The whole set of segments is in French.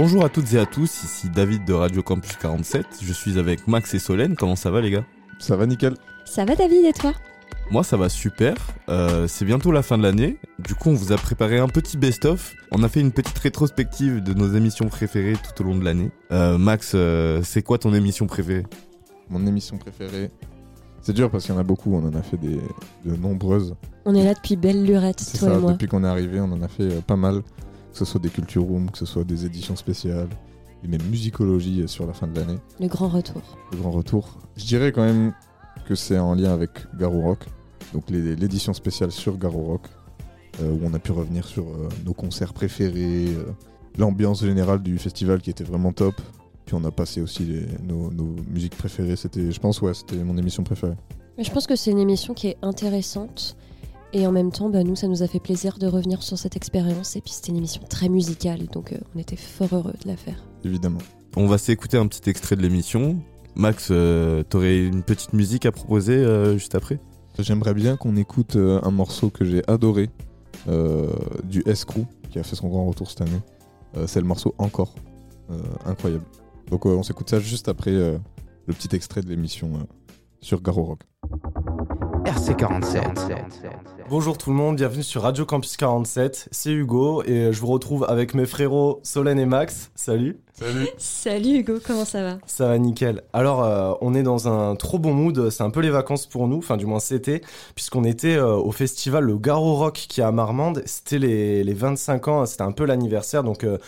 Bonjour à toutes et à tous, ici David de Radio Campus 47. Je suis avec Max et Solène. Comment ça va les gars? Ça va nickel. Ça va David et toi? Moi ça va super. Euh, c'est bientôt la fin de l'année. Du coup on vous a préparé un petit best-of. On a fait une petite rétrospective de nos émissions préférées tout au long de l'année. Euh, Max, euh, c'est quoi ton émission préférée? Mon émission préférée. C'est dur parce qu'il y en a beaucoup, on en a fait des, de nombreuses. On est là depuis belle lurette, C'est toi ça, et moi. depuis qu'on est arrivé, on en a fait pas mal. Que ce soit des culture rooms, que ce soit des éditions spéciales, et même musicologie sur la fin de l'année. Le grand retour. Le grand retour. Je dirais quand même que c'est en lien avec Garou Rock. Donc l'édition spéciale sur Garou Rock, euh, où on a pu revenir sur euh, nos concerts préférés, euh, l'ambiance générale du festival qui était vraiment top. Puis on a passé aussi les- nos, nos musiques préférées. C'était, je pense, ouais, c'était mon émission préférée. Mais je pense que c'est une émission qui est intéressante. Et en même temps, bah, nous, ça nous a fait plaisir de revenir sur cette expérience. Et puis c'était une émission très musicale, donc euh, on était fort heureux de la faire. Évidemment. On va s'écouter un petit extrait de l'émission. Max, euh, t'aurais une petite musique à proposer euh, juste après? J'aimerais bien qu'on écoute euh, un morceau que j'ai adoré euh, du S-Crew qui a fait son grand retour cette année. Euh, c'est le morceau Encore. Euh, incroyable. Donc euh, on s'écoute ça juste après euh, le petit extrait de l'émission euh, sur Garo Rock. RC47. Bonjour tout le monde, bienvenue sur Radio Campus 47, c'est Hugo et je vous retrouve avec mes frérots Solène et Max. Salut Salut Salut Hugo, comment ça va? Ça va nickel. Alors euh, on est dans un trop bon mood, c'est un peu les vacances pour nous, enfin du moins c'était, puisqu'on était euh, au festival le Garo Rock qui est à Marmande, c'était les, les 25 ans, c'était un peu l'anniversaire, donc euh,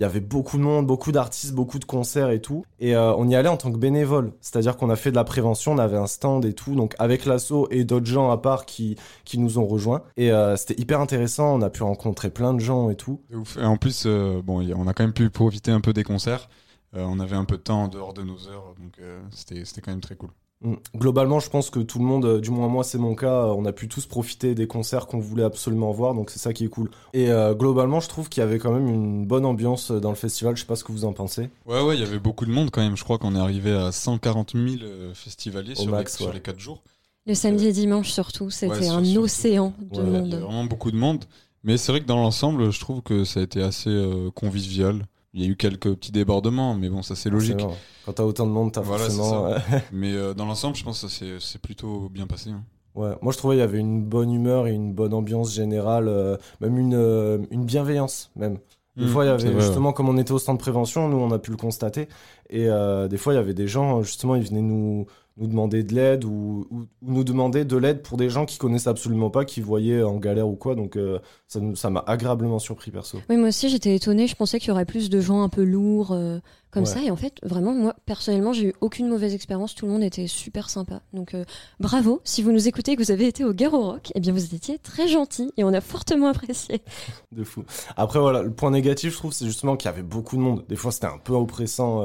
il y avait beaucoup de monde, beaucoup d'artistes, beaucoup de concerts et tout. Et euh, on y allait en tant que bénévole, c'est-à-dire qu'on a fait de la prévention, on avait un stand et tout, donc avec l'asso et d'autres gens à part qui, qui nous ont rejoints. Et euh, c'était hyper intéressant, on a pu rencontrer plein de gens et tout. Ouf. Et en plus, euh, bon, on a quand même pu profiter un peu des concerts. Euh, on avait un peu de temps en dehors de nos heures, donc euh, c'était c'était quand même très cool. Mm. Globalement, je pense que tout le monde, euh, du moins moi c'est mon cas, on a pu tous profiter des concerts qu'on voulait absolument voir, donc c'est ça qui est cool. Et euh, globalement, je trouve qu'il y avait quand même une bonne ambiance dans le festival, je sais pas ce que vous en pensez. Ouais, ouais, il y avait beaucoup de monde quand même. Je crois qu'on est arrivé à 140 000 euh, festivaliers sur, max, les, sur les 4 jours. Le samedi et dimanche surtout, c'était Ouais, un surtout. océan de Ouais, Il y a monde. vraiment beaucoup de monde. Mais c'est vrai que dans l'ensemble, je trouve que ça a été assez euh, convivial. Il y a eu quelques petits débordements, mais bon, ça c'est logique. C'est vrai. Quand t'as autant de monde, t'as Voilà, forcément. euh, Mais euh, dans l'ensemble, je pense que ça s'est- c'est plutôt bien passé. hein. Ouais, moi je trouvais il y avait une bonne humeur et une bonne ambiance générale, euh, même une, euh, une bienveillance même. Des Mm, fois, il y avait justement, comme on était au stand de prévention, nous on a pu le constater. Et euh, des fois, il y avait des gens, justement, ils venaient nous, nous demander de l'aide ou, ou- ou nous demander de l'aide pour des gens qui connaissaient absolument pas, qui voyaient en galère ou quoi. Donc euh, ça m'a agréablement surpris perso. Oui, moi aussi j'étais étonnée, je pensais qu'il y aurait plus de gens un peu lourds euh, comme Ouais. ça. Et en fait, vraiment, moi personnellement, j'ai eu aucune mauvaise expérience, tout le monde était super sympa. Donc euh, bravo, si vous nous écoutez et que vous avez été au Garo Rock, eh bien vous étiez très gentils et on a fortement apprécié. De fou. Après, voilà, le point négatif, je trouve, c'est justement qu'il y avait beaucoup de monde. Des fois, c'était un peu oppressant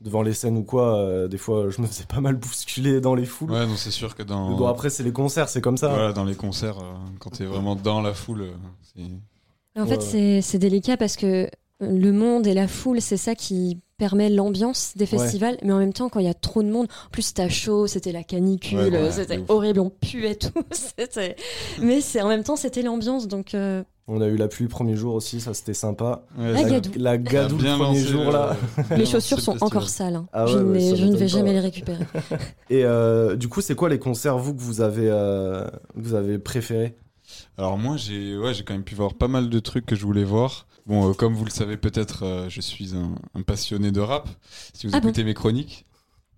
devant les scènes ou quoi. Euh, des fois, je me faisais pas mal bousculer dans les foules. Ouais, non, c'est sûr que dans. Mais Bon, après, c'est les concerts, c'est comme ça. Voilà, dans les concerts, euh, quand t'es vraiment dans la foule, euh. En Ouais, fait, c'est délicat parce que le monde et la foule, c'est ça qui permet l'ambiance des festivals, mais en même temps, quand il y a trop de monde, en plus c'était chaud, c'était la canicule, Ouais, ouais, c'était horrible, on puait tout. c'était- mais c'est en même temps, c'était l'ambiance, donc euh, On a eu la pluie le premier jour aussi, ça c'était sympa. Ouais, La ça- gadoue. La gadoue le premier lancé jour là. lancé chaussures sont encore sales. hein. Ah ouais, je, ne vais jamais les récupérer. Et euh, du coup, c'est quoi les concerts vous que vous avez euh, que vous avez préférés? Alors moi, j'ai ouais, j'ai quand même pu voir pas mal de trucs que je voulais voir. Bon, euh, comme vous le savez peut-être, euh, je suis un, un passionné de rap. Si vous Ah bon écoutez mes chroniques.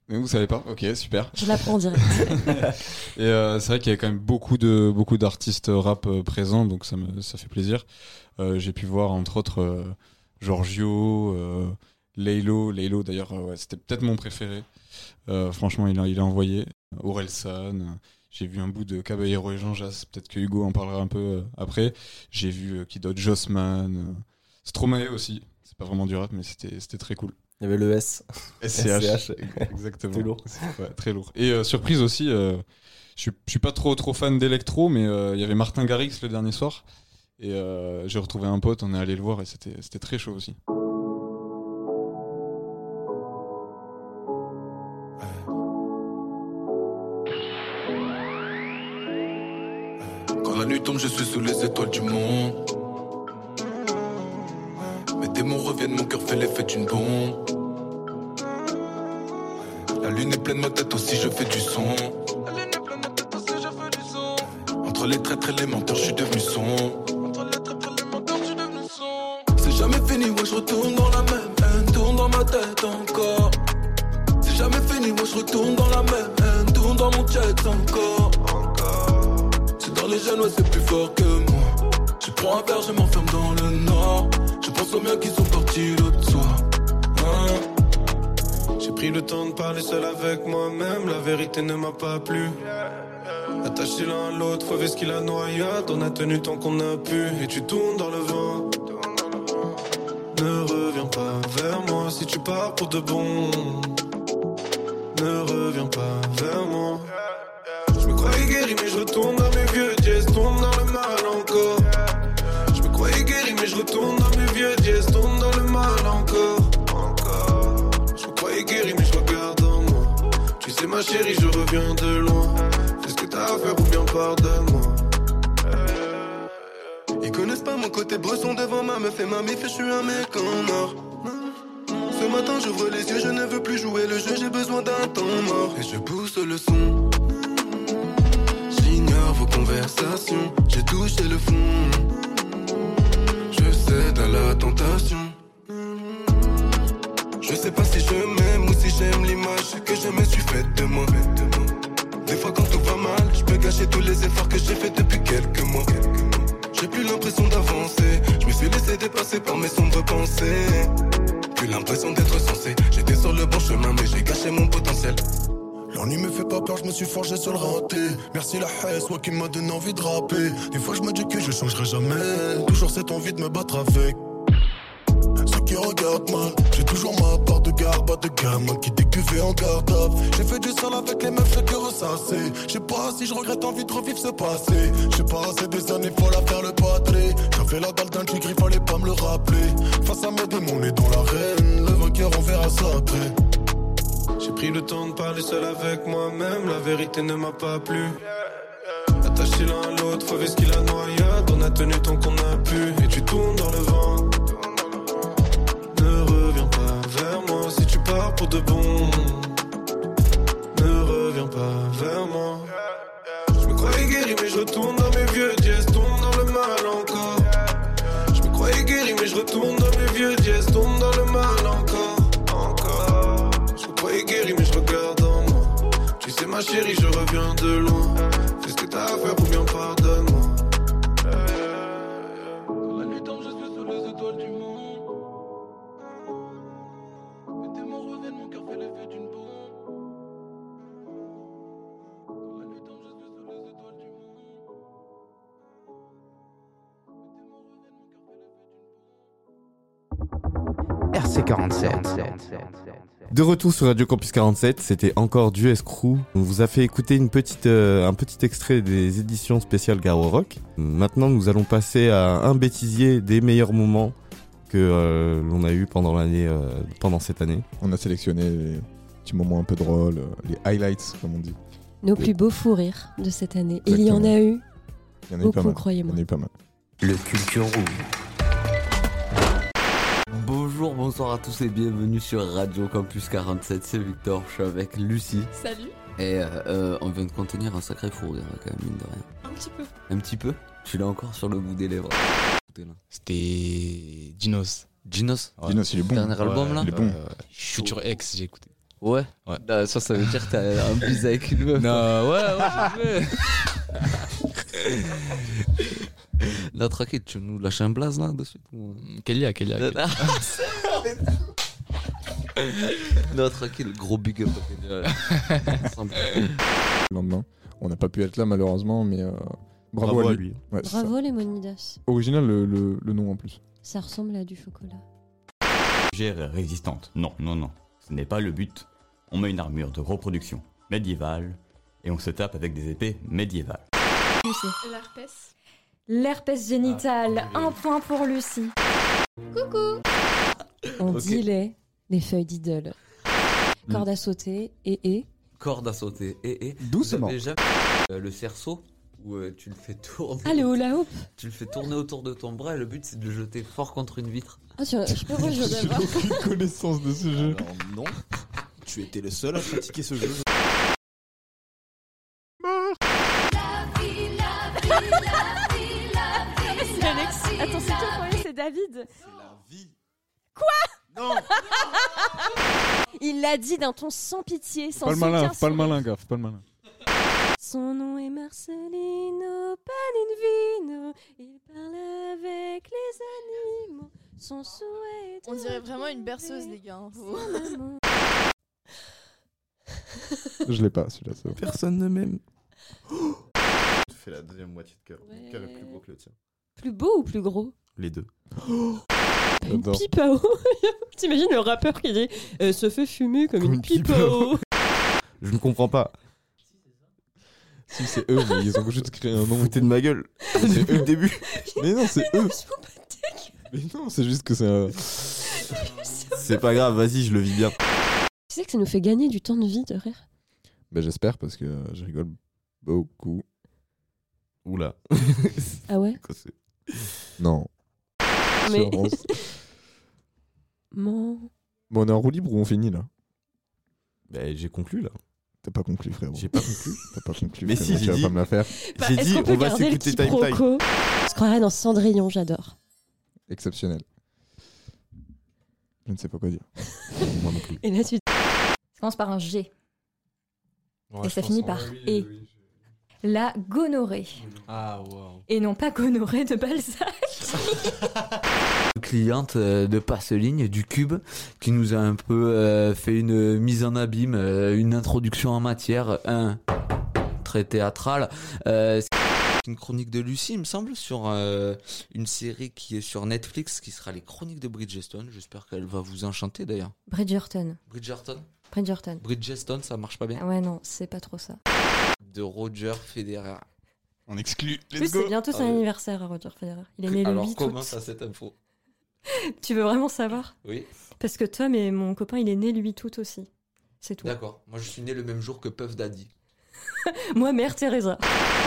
Mais Vous savez pas Ok, super. Je l'apprends en direct. Et euh, c'est vrai qu'il y avait quand même beaucoup de beaucoup d'artistes rap présents, donc ça me ça fait plaisir. J'ai pu voir entre autres Giorgio, Laylo, Laylo d'ailleurs, ouais, c'était peut-être mon préféré. Franchement, il a, il a envoyé. Orelsan, j'ai vu un bout de Caballero et Jean Jass, peut-être que Hugo en parlera un peu après. J'ai vu qui d'autre Jossman, Stromae aussi. C'est pas vraiment du rap, mais c'était c'était très cool. Il y avait le S. SCH. Exactement. C'était lourd. Ouais, très lourd. Et euh, surprise aussi, euh, je suis- pas trop trop fan d'électro, mais euh, il y avait Martin Garrix le dernier soir. Et euh, j'ai retrouvé un pote, on est allé le voir et c'était c'était très chaud aussi. Quand la nuit tombe, je suis sous les étoiles du monde. Démons reviennent, mon cœur fait l'effet d'une bombe. La lune est pleine, ma tête aussi, je fais du son. La lune est pleine, ma tête aussi, je fais du son. Entre les traîtres et les menteurs, je suis devenu son. Entre les traîtres et les menteurs, je suis devenu son. C'est jamais fini, ouais, je retourne dans la même haine, tourne dans ma tête encore. C'est jamais fini, moi je retourne dans la même haine, tourne dans mon encore. Encore. C'est dans les jeunes, ouais, c'est plus fort que moi. Je prends un verre, je m'enferme dans le nord. Je pense aux miens qui sont partis l'autre soir. Hein? J'ai pris le temps de parler seul avec moi-même, la vérité ne m'a pas plu. Attachés l'un à l'autre, fauvé ce qu'il a noyade, on a tenu tant qu'on a pu, et tu tournes dans le vent. Ne reviens pas vers moi si tu pars pour de bon. Ne reviens pas vers moi. Je me croyais guéri, mais je retourne dans mes envie de me battre avec. Ceux qui regardent mal, j'ai toujours ma part de garde, pas de gamin qui décuvait en garde. J'ai fait du sale avec les meufs, j'ai que ressasser. Je sais pas si je regrette envie de revivre ce passé. J'ai passé des années folles à faire le patré. J'avais la dalle d'un tigre, il fallait pas me le rappeler. Face à mes démons, on est dans l'arène. Le vainqueur, on verra ça après. J'ai pris le temps de parler seul avec moi-même, la vérité ne m'a pas plu. Je retourne dans mes vieux dièses, tourne dans le mal encore. Je me croyais guéri, mais je retourne dans mes vieux dièses, tourne dans le mal encore. Encore. Je me croyais guéri, mais je regarde en moi. Tu sais, ma chérie, je reviens de loin. De retour sur Radio Campus 47, c'était encore du Crew. On vous a fait écouter une petite, euh, un petit extrait des éditions spéciales Garo Rock. Maintenant, nous allons passer à un bêtisier des meilleurs moments que euh, l'on a eu pendant l'année, euh, pendant cette année. On a sélectionné les petits moments un peu drôles, les highlights, comme on dit. Nos plus beaux fous rires de cette année. Et il y en a eu Il y en a eu pas beaucoup, mal. Il y croyez-moi. en a eu pas mal. Le Culture Room. Bonjour, bonsoir à tous et bienvenue sur Radio Campus 47, c'est Victor, je suis avec Lucie. Salut Et euh, euh, on vient de contenir un sacré fou rire quand même, mine de rien. Un petit peu. Un petit peu? Tu l'as encore sur le bout des lèvres. C'était Dinos. Dinos Ouais. Dinos, il est bon. Dernier album là? Il est bon. Euh, Future X, j'ai écouté. Ouais? Ouais. Là, ça, ça veut dire que t'as un bise avec une meuf. Non, ouais, ouais, j'ai fait. Là, tranquille, tu nous lâches un blaze là de suite ou- Kélia, Kélia. Non, Kélia. non. non, tranquille, gros big up. Le lendemain. On n'a pas pu être là malheureusement, mais euh, bravo, Bravo à à lui. Ouais. Bravo les Monidas. Original le, le- le nom en plus. Ça ressemble à du chocolat. Gère résistante. Non, non, non. Ce n'est pas le but. On met une armure de reproduction médiévale et on se tape avec des épées médiévales. L'herpès. L'herpès génital. Un point pour Lucie. Coucou. On Ok. dit les, les feuilles d'idole. Corde à sauter et et. Corde à sauter. Et, et. Doucement. Jamais euh, le cerceau où euh, tu le fais tourner? Ah, le hula hoop. Tu le fais tourner autour de ton bras et le but c'est de le jeter fort contre une vitre. Ah, tu- je peux rejouer J'ai d'abord. aucune connaissance de ce jeu. Alors non, tu étais le seul à pratiquer ce jeu. David. C'est la vie. Quoi? Non Il l'a dit d'un ton sans pitié, sans Pas le malin, pas le malin, gaffe, pas le malin. Son nom est Marcelino Paninvino. Il parle avec les animaux. Son souhait. est On dirait vraiment une berceuse, les gars. Je l'ai pas celui-là. c'est bon. Personne ne m'aime. Tu fais la deuxième moitié de cœur. Ouais. Le cœur est plus gros que le tien. Plus beau ou plus gros? Les deux. Une J'adore. pipe à eau. T'imagines le rappeur qui dit euh, se fait fumer comme, Comme une une pipe pipe à eau. Je ne comprends pas. Si c'est eux, mais ils ont juste créé un nom. Foutez de ma gueule. Depuis le début. Mais non, c'est eux. Mais non, c'est juste que c'est un. C'est pas grave, vas-y, je le vis bien. Tu sais que ça nous fait gagner du temps de vie de rire. Bah j'espère parce que euh, je rigole beaucoup. Oula. Ah ouais c'est- Non. Mais. Mon... Bon, on est en roue libre ou on finit là? Bah, j'ai conclu là. T'as pas conclu, frérot. J'ai pas conclu. T'as pas conclu. Mais frérot, si, tu j'ai vas dit- pas me la faire. Bah, J'ai est-ce dit, qu'on peut on va garder le s'écouter Time Time. Je croirais dans Cendrillon, j'adore. Exceptionnel. Je ne sais pas quoi dire. Moi non plus. Et là, tu Ça commence par un G. Ouais, Et je ça finit par oui, oui, oui. La gonorrhée. Ah, waouh. Et non pas gonorrhée de Balzac. cliente euh, de Passe-Ligne du Cube qui nous a un peu euh, fait une mise en abîme, euh, une introduction en matière, un très théâtral. Euh, une chronique de Lucie, il me semble, sur euh, une série qui est sur Netflix qui sera les chroniques de Bridgestone. J'espère qu'elle va vous enchanter d'ailleurs. Bridgerton. Bridgerton? Bridgerton. Bridgestone, ça marche pas bien? Ah ouais, non, c'est pas trop ça. De Roger Federer. On exclut. Oui, Let's go. c'est bientôt son Ah anniversaire à Roger Federer. Il est né le Alors 8 comment août. ça cette info? Tu veux vraiment savoir? Oui, Parce que Tom et mon copain, il est né le 8 août aussi. C'est tout. d'accord. Moi je suis né le même jour que Puff Daddy. Moi, mère Teresa.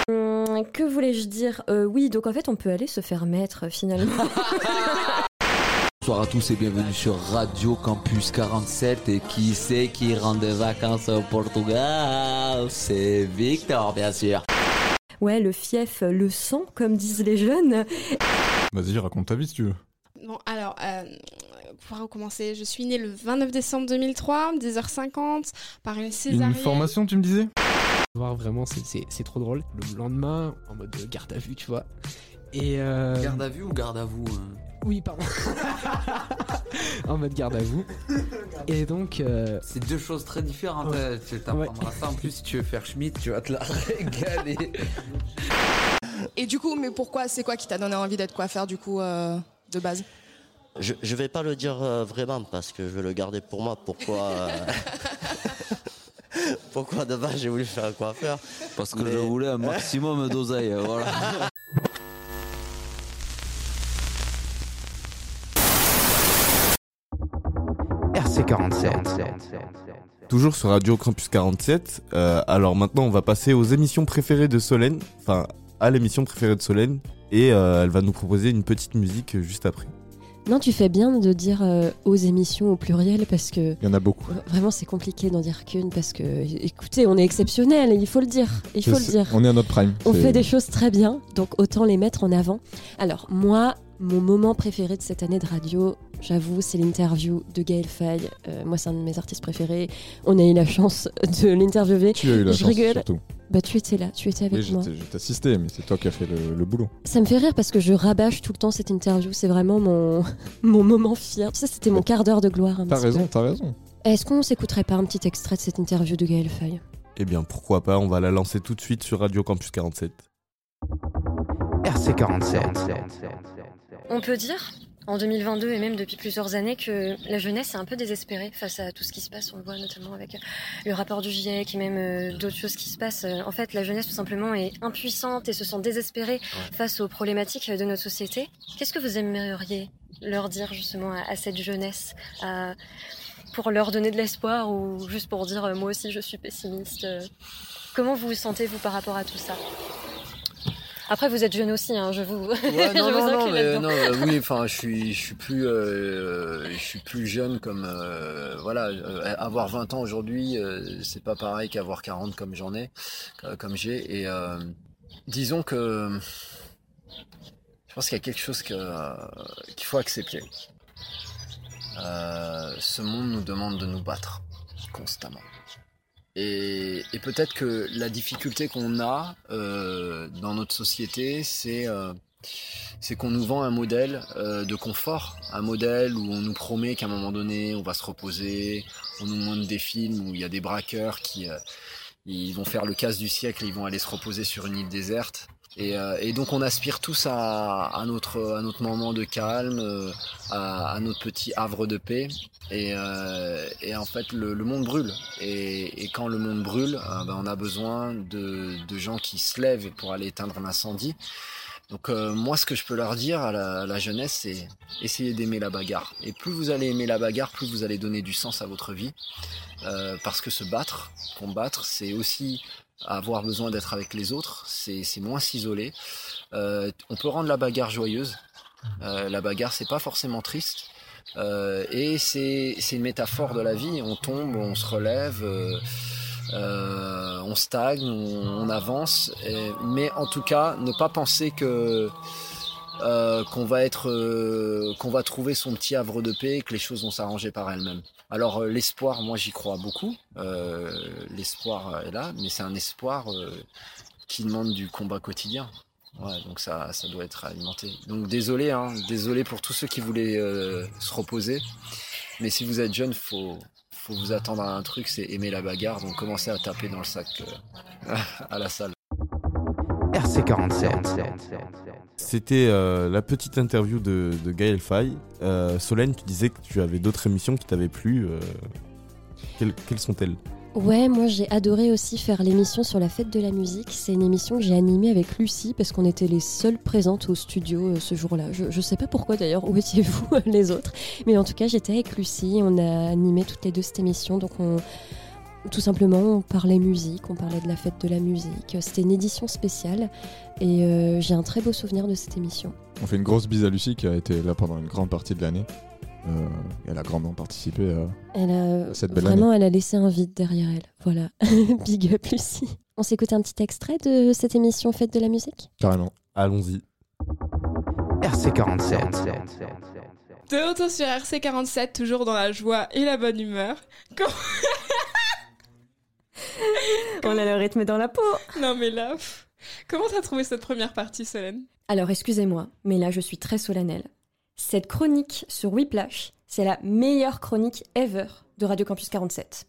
Hum, que voulais-je dire? Euh, Oui, donc en fait, on peut aller se faire mettre finalement. Bonsoir à tous et bienvenue sur Radio Campus 47 et qui c'est qui rentre de vacances au Portugal? C'est Victor bien sûr. ouais, le fief, le sang, comme disent les jeunes. Vas-y, raconte ta vie si tu veux. Bon, alors, euh, pour recommencer, je suis née le 29 décembre 2003, 10h50, par une césarienne. Une formation, tu me disais? Voir vraiment, c'est- c'est c'est trop drôle. Le lendemain, en mode garde à vue, tu vois. Et euh, Garde à vue ou garde à vous hein? Oui, pardon. en mode garde à vous. Et donc, euh, C'est deux choses très différentes. hein. Tu t'apprendras ça en plus si tu veux faire Schmitt, tu vas te la régaler. Et du coup, mais pourquoi C'est quoi qui t'a donné envie d'être coiffeur du coup euh, de base? Je, je vais pas le dire euh, vraiment parce que je vais le garder pour moi. Pourquoi euh, Pourquoi de base j'ai voulu faire un coiffeur? Parce que Mais- je voulais un maximum d'oseille, voilà. RC47. Toujours sur Radio Campus 47. Euh, alors maintenant, on va passer aux émissions préférées de Solène. Enfin, à l'émission préférée de Solène. Et euh, elle va nous proposer une petite musique euh, juste après. Non, tu fais bien de dire euh, aux émissions au pluriel parce que Il y en a beaucoup. vraiment c'est compliqué d'en dire qu'une parce que écoutez, on est exceptionnel, il faut le dire, il faut le dire. On est à notre prime. On fait des choses très bien, donc autant les mettre en avant. Alors moi, mon moment préféré de cette année de radio, j'avoue, c'est l'interview de Gaël Faye. Euh, moi, c'est un de mes artistes préférés. On a eu la chance de l'interviewer. Tu as eu la Je chance, rigole. surtout. Bah, tu étais là, tu étais avec Oui, moi. je t'assistais, mais c'est toi qui as fait le, le boulot. Ça me fait rire parce que je rabâche tout le temps cette interview. C'est vraiment mon, mon moment fier. Tu sais, c'était mon quart d'heure de gloire. un T'as raison, t'as raison. Est-ce qu'on s'écouterait pas un petit extrait de cette interview de Gaël Feuille Eh bien, pourquoi pas, on va la lancer tout de suite sur Radio Campus 47. RC47. On peut dire, en 2022 et même depuis plusieurs années, que la jeunesse est un peu désespérée face à tout ce qui se passe. On le voit notamment avec euh, le rapport du GIEC et même euh, d'autres choses qui se passent. Euh, En fait, la jeunesse tout simplement est impuissante et se sent désespérée face aux problématiques de notre société. Qu'est-ce que vous aimeriez leur dire justement à, à cette jeunesse à- pour leur donner de l'espoir ou juste pour dire moi aussi je suis pessimiste Comment vous vous sentez vous par rapport à tout ça? Après vous êtes jeune aussi, hein, je vous. Ouais, je non, vous non, non, mais euh, oui, enfin, je suis, je suis plus, euh, je suis plus jeune comme, euh, voilà, avoir 20 ans aujourd'hui, c'est pas pareil qu'avoir 40 comme j'en ai, comme j'ai, et disons que je pense qu'il y a quelque chose que, qu'il faut accepter. Ce monde nous demande de nous battre constamment. Et, et peut-être que la difficulté qu'on a euh, dans notre société, c'est euh, c'est qu'on nous vend un modèle euh, de confort, un modèle où on nous promet qu'à un moment donné, on va se reposer, on nous montre des films où il y a des braqueurs qui ils vont faire le casse du siècle, et ils vont aller se reposer sur une île déserte. Et, euh, et donc on aspire tous à, à notre, à notre moment de calme, euh, à, à notre petit havre de paix. Et, euh, et en fait, le, le monde brûle. Et, et quand le monde brûle, ben, on a besoin de, de gens qui se lèvent pour aller éteindre l'incendie. Donc euh, moi, ce que je peux leur dire à la, à la jeunesse, c'est essayer d'aimer la bagarre. Et plus vous allez aimer la bagarre, plus vous allez donner du sens à votre vie. Euh, parce que se battre, combattre, c'est aussi avoir besoin d'être avec les autres, c'est moins s'isoler. Euh, on peut rendre la bagarre joyeuse. Euh, la bagarre, c'est pas forcément triste. Euh, et c'est une métaphore de la vie. On tombe, on se relève, euh, euh, on stagne, on, avance. Mais en tout cas, ne pas penser que euh, qu'on va être, qu'on va trouver son petit havre de paix et que les choses vont s'arranger par elles-mêmes. Alors euh, l'espoir, moi j'y crois beaucoup. Euh, l'espoir est là, mais c'est un espoir euh, qui demande du combat quotidien. Donc ça, ça doit être alimenté. Donc désolé, hein, désolé pour tous ceux qui voulaient euh, se reposer. Mais si vous êtes jeune, faut, faut vous attendre à un truc, c'est aimer la bagarre. Donc commencez à taper dans le sac euh, à la salle. RC47. C'était euh, la petite interview de, de Gaël Faye. Euh, Solène, tu disais que tu avais d'autres émissions qui t'avaient plu. euh, quelles, quelles sont-elles? Ouais, moi j'ai adoré aussi faire l'émission sur la fête de la musique. C'est une émission que j'ai animée avec Lucie parce qu'on était les seules présentes au studio ce jour-là. Je, je sais pas pourquoi d'ailleurs, où étiez-vous les autres Mais en tout cas, j'étais avec Lucie, on a animé toutes les deux cette émission. Donc on, tout simplement, on parlait musique, on parlait de la fête de la musique. C'était une édition spéciale et euh, j'ai un très beau souvenir de cette émission. On fait une grosse bise à Lucie qui a été là pendant une grande partie de l'année. Euh, elle a grandement participé à, Elle a, à cette belle vraiment, année. elle a laissé un vide derrière elle. Voilà, big up Lucie. On s'écoute un petit extrait de cette émission Fête de la musique? Carrément. Allons-y. RC47. De retour sur RC47, toujours dans la joie et la bonne humeur. Comment- On a le rythme dans la peau. Non mais là, pff. comment t'as trouvé cette première partie, Solène? Alors excusez-moi, mais là je suis très solennelle. Cette chronique sur Whiplash, c'est la meilleure chronique ever de Radio Campus 47.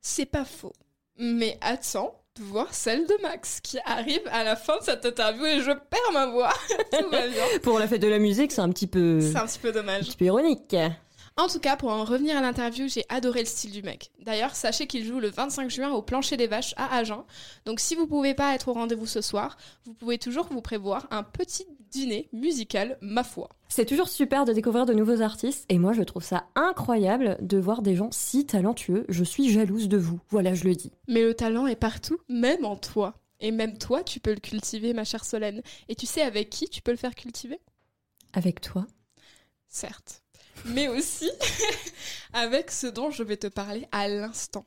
C'est pas faux. Mais attends de voir celle de Max qui arrive à la fin de cette interview et je perds ma voix. Tout va bien. Pour la fête de la musique, c'est un petit peu. C'est un petit peu dommage. un petit peu ironique. En tout cas, pour en revenir à l'interview, j'ai adoré le style du mec. D'ailleurs, sachez qu'il joue le 25 juin au Plancher des Vaches à Agen. Donc si vous pouvez pas être au rendez-vous ce soir, vous pouvez toujours vous prévoir un petit dîner musical, ma foi. C'est toujours super de découvrir de nouveaux artistes et moi je trouve ça incroyable de voir des gens si talentueux. Je suis jalouse de vous. Voilà, je le dis. Mais le talent est partout, même en toi. Et même toi, tu peux le cultiver, ma chère Solène. Et tu sais avec qui tu peux le faire cultiver? Avec toi? Certes. Mais aussi avec ce dont je vais te parler à l'instant.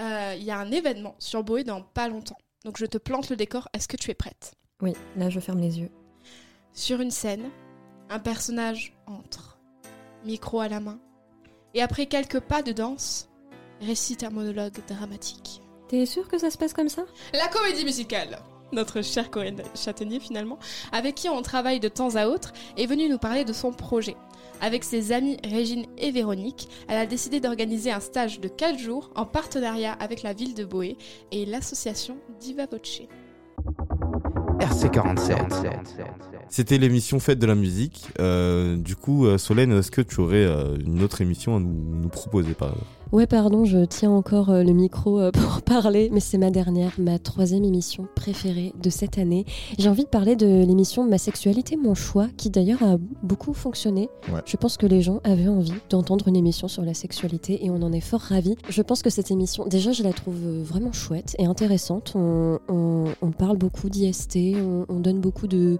Euh, Il y a un événement sur Boé dans pas longtemps. Donc je te plante le décor. Est-ce que tu es prête? Oui, là je ferme les yeux. Sur une scène, un personnage entre, micro à la main, et après quelques pas de danse, récite un monologue dramatique. T'es sûr que ça se passe comme ça? La comédie musicale notre chère Corinne Châtaignier finalement, avec qui on travaille de temps à autre, est venue nous parler de son projet. Avec ses amies Régine et Véronique, elle a décidé d'organiser un stage de 4 jours en partenariat avec la ville de Boé et l'association Diva Voce. RC47. C'était l'émission Fête de la musique. Euh, du coup, euh, Solène, est-ce que tu aurais euh, une autre émission à nous, nous proposer par exemple? Ouais, pardon, je tiens encore euh, le micro euh, pour parler, mais c'est ma dernière, ma troisième émission préférée de cette année. J'ai envie de parler de l'émission Ma sexualité, mon choix, qui d'ailleurs a beaucoup fonctionné. Ouais. Je pense que les gens avaient envie d'entendre une émission sur la sexualité et on en est fort ravis. Je pense que cette émission, déjà, je la trouve euh, vraiment chouette et intéressante. On, on- on parle beaucoup d'IST, on, on donne beaucoup de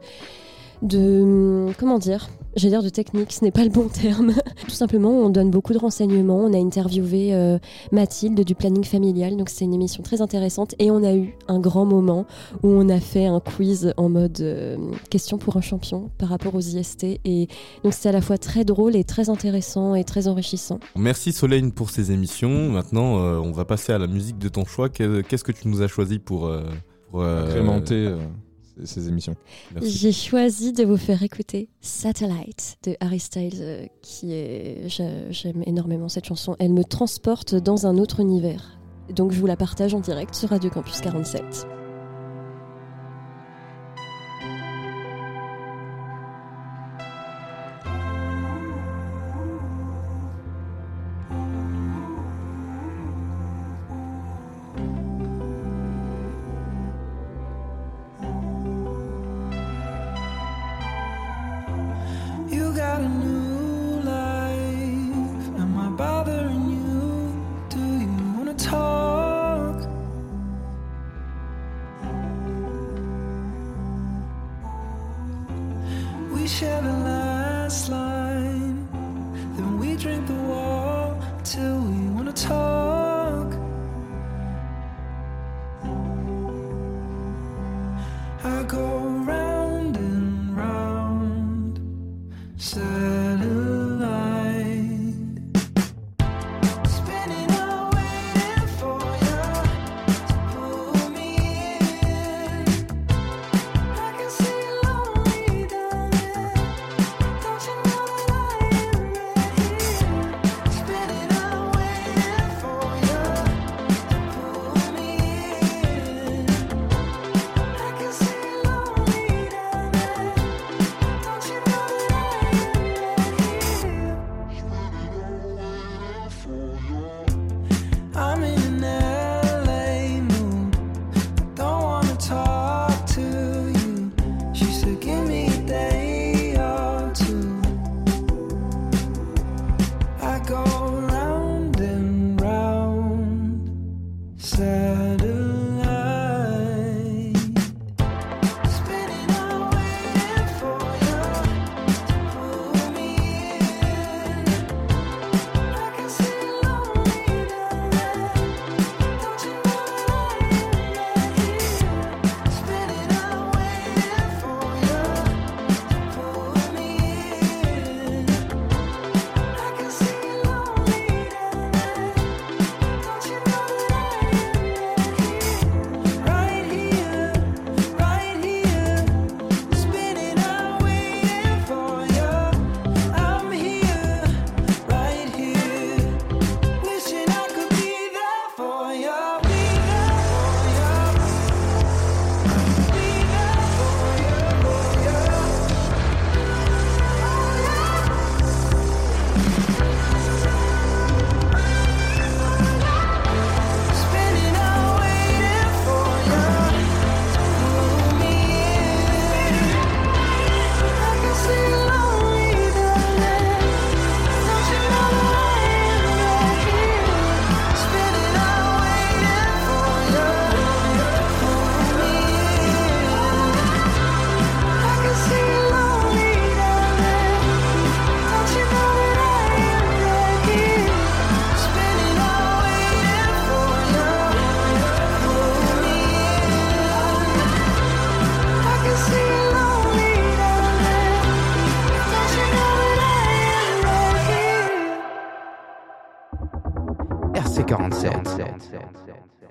de comment dire J'allais dire de technique, ce n'est pas le bon terme. Tout simplement, on donne beaucoup de renseignements. On a interviewé euh, Mathilde du planning familial, donc c'est une émission très intéressante. Et on a eu un grand moment où on a fait un quiz en mode euh, question pour un champion par rapport aux IST. Et donc c'est à la fois très drôle et très intéressant et très enrichissant. Merci Solène pour ces émissions. Maintenant, euh, on va passer à la musique de ton choix. Que- Qu'est-ce que tu nous as choisi pour, euh, pour, euh, Agrémenter euh, ces, émissions. J'ai choisi de vous faire écouter Satellite de Harry Styles, euh, qui est. j'a- J'aime énormément cette chanson. Elle me transporte dans un autre univers. Donc je vous la partage en direct sur Radio Campus 47.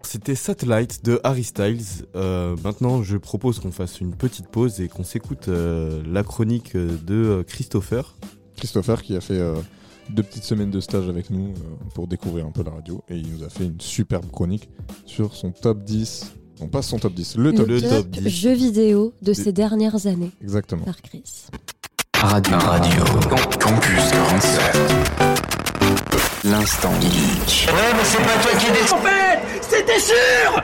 C'était Satellite de Harry Styles. Euh, maintenant, je propose qu'on fasse une petite pause et qu'on s'écoute euh, la chronique de euh, Christopher. Christopher qui a fait euh, deux petites semaines de stage avec nous euh, pour découvrir un peu la radio et il nous a fait une superbe chronique sur son top 10. Non, pas son top 10, le top, Le 10. top jeux vidéo de ces dernières années. Exactement. Par Chris. Radio. Radio. Campus 47. L'instant geek. Ouais, mais c'est pas toi qui décide. Sûr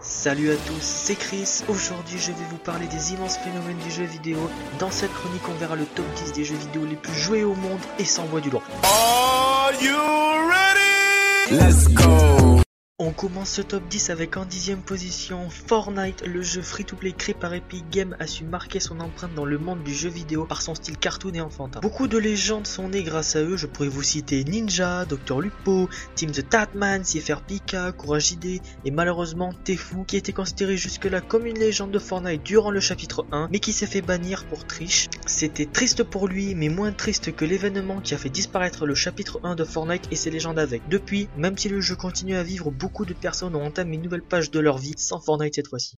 Salut à tous, c'est Chris. Aujourd'hui, je vais vous parler des immenses phénomènes du jeu vidéo. Dans cette chronique, on verra le top 10 des jeux vidéo les plus joués au monde et sans voix du loin. Are you ready? Let's go. On commence ce top 10 avec en dixième position Fortnite, le jeu free-to-play créé par Epic Games a su marquer son empreinte dans le monde du jeu vidéo par son style cartoon et enfantin. Beaucoup de légendes sont nées grâce à eux, je pourrais vous citer Ninja, Dr Lupo, Team the Tatman, CFR Pika, Courage ID et malheureusement Tefu qui était considéré jusque-là comme une légende de Fortnite durant le chapitre 1 mais qui s'est fait bannir pour triche. C'était triste pour lui mais moins triste que l'événement qui a fait disparaître le chapitre 1 de Fortnite et ses légendes avec. Depuis, même si le jeu continue à vivre, beaucoup de personnes ont entamé une nouvelle page de leur vie sans Fortnite cette fois-ci.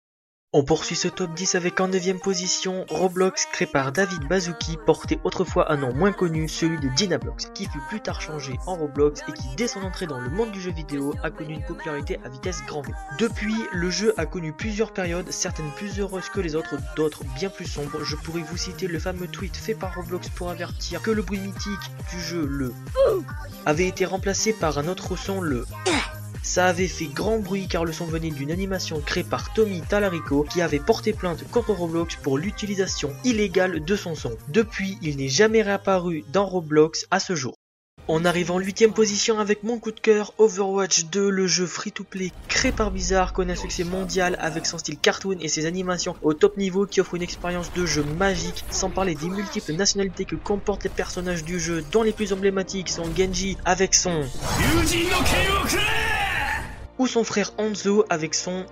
On poursuit ce top 10 avec en 9ème position Roblox créé par David Bazuki, porté autrefois un nom moins connu, celui de Dynablox, qui fut plus tard changé en Roblox et qui dès son entrée dans le monde du jeu vidéo a connu une popularité à vitesse grand V. Depuis, le jeu a connu plusieurs périodes, certaines plus heureuses que les autres, d'autres bien plus sombres. Je pourrais vous citer le fameux tweet fait par Roblox pour avertir que le bruit mythique du jeu, le avait été remplacé par un autre son, le ça avait fait grand bruit car le son venait d'une animation créée par Tommy Talarico qui avait porté plainte contre Roblox pour l'utilisation illégale de son son. Depuis, il n'est jamais réapparu dans Roblox à ce jour. On arrive en 8ème position avec mon coup de cœur, Overwatch 2, le jeu free-to-play créé par Blizzard, connaît un succès mondial avec son style cartoon et ses animations au top niveau qui offre une expérience de jeu magique, sans parler des multiples nationalités que comportent les personnages du jeu, dont les plus emblématiques sont Genji avec son ou son frère Hanzo avec son